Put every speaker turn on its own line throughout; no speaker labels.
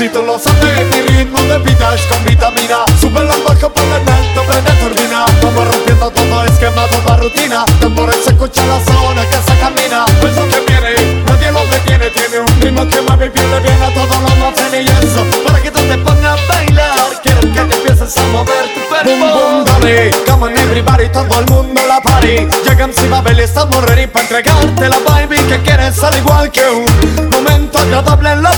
lo sabes, mi ritmo de vida es con vitamina. Sube la bajo por el alto, prende turbina. Vamos rompiendo todo esquema, toda rutina. Tambores se escucha la zona que se camina. Eso que viene, nadie lo detiene. Tiene un ritmo que mueve y pierde bien a todos los más y eso Para que tú te pongas a bailar Quiero que te empieces a mover tu cuerpo. Boom, boom, dale, come on everybody, todo el mundo la party. Llega encima, Bel, estamos ready para entregarte la vibe Que quieres al igual que un momento agradable en la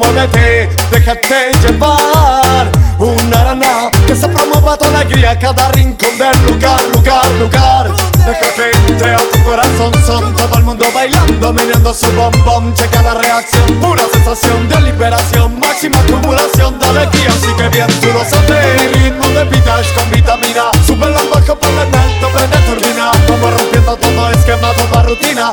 muévete, déjate llevar. Una rana que se promueva tu alegría Cada rincón del lugar, lugar, lugar. Deja que entre tu corazón Son todo el mundo bailando, mirando su bombón. Checa la reacción, pura sensación de liberación Máxima acumulación de alegría. Así que bien tú lo sabes ritmo de vida con vitamina. Sube la bajo por el alto, prende turbina Vamos rompiendo todo esquema, toda rutina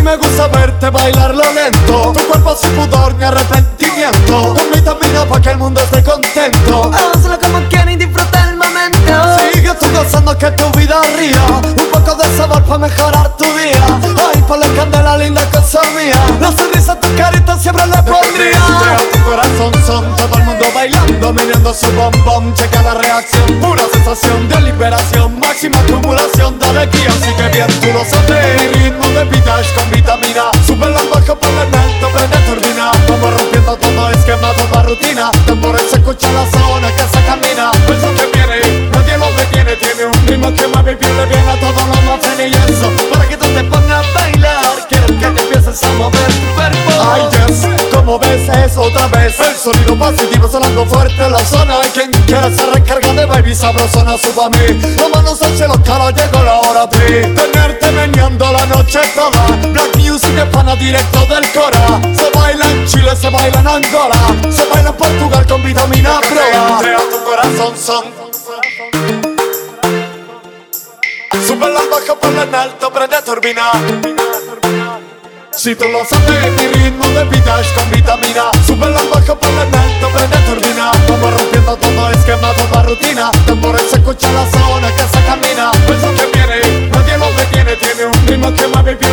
mí me gusta verte bailarlo lento. Tu cuerpo sin pudor ni arrepentimiento. Con vitamina pa' que el mundo esté contento.
Hazlo como quieras y disfruta el momento.
Sigue tú gozando que tu vida ría. Un poco de sabor para mejorar tu día. Ay, ponle candela linda cosa mía. La sonrisa a tu carita siempre le pondría. tu corazón son todo el mundo bailando Mirando su bombón, checa la reacción Pura sensación de liberación Máxima acumulación de alegría. Así que bien esquema, toda rutina. Tambores se escucha la zona que se camina. Eso que viene, nadie lo detiene. Tiene un ritmo que y pierde bien a todos los más y eso Para que tú te pongas a bailar Quiero que te empieces a mover tu cuerpo. Ay, yes, como ves es otra vez El sonido positivo sonando fuerte en la zona. Quien quiera se recarga de baby sabrosona Suba a mí, las manos al cielo Llegó la hora de tenerte meneando la noche toda. Black música hispana directo del Cora. Se baila en Chile, se baila en Angola, se baila en Portugal con vitamina Pro. tu corazón son. Sube la baja por la alto, prende turbina. Si tú lo sabes, mi ritmo de vida es con vitamina. Sube la baja por la alto, prende turbina. Vamos rompiendo todo esquema, toda rutina. Tambores se escucha la zona que se camina. Pues eso que viene, nadie lo detiene. Tiene un ritmo que más vivir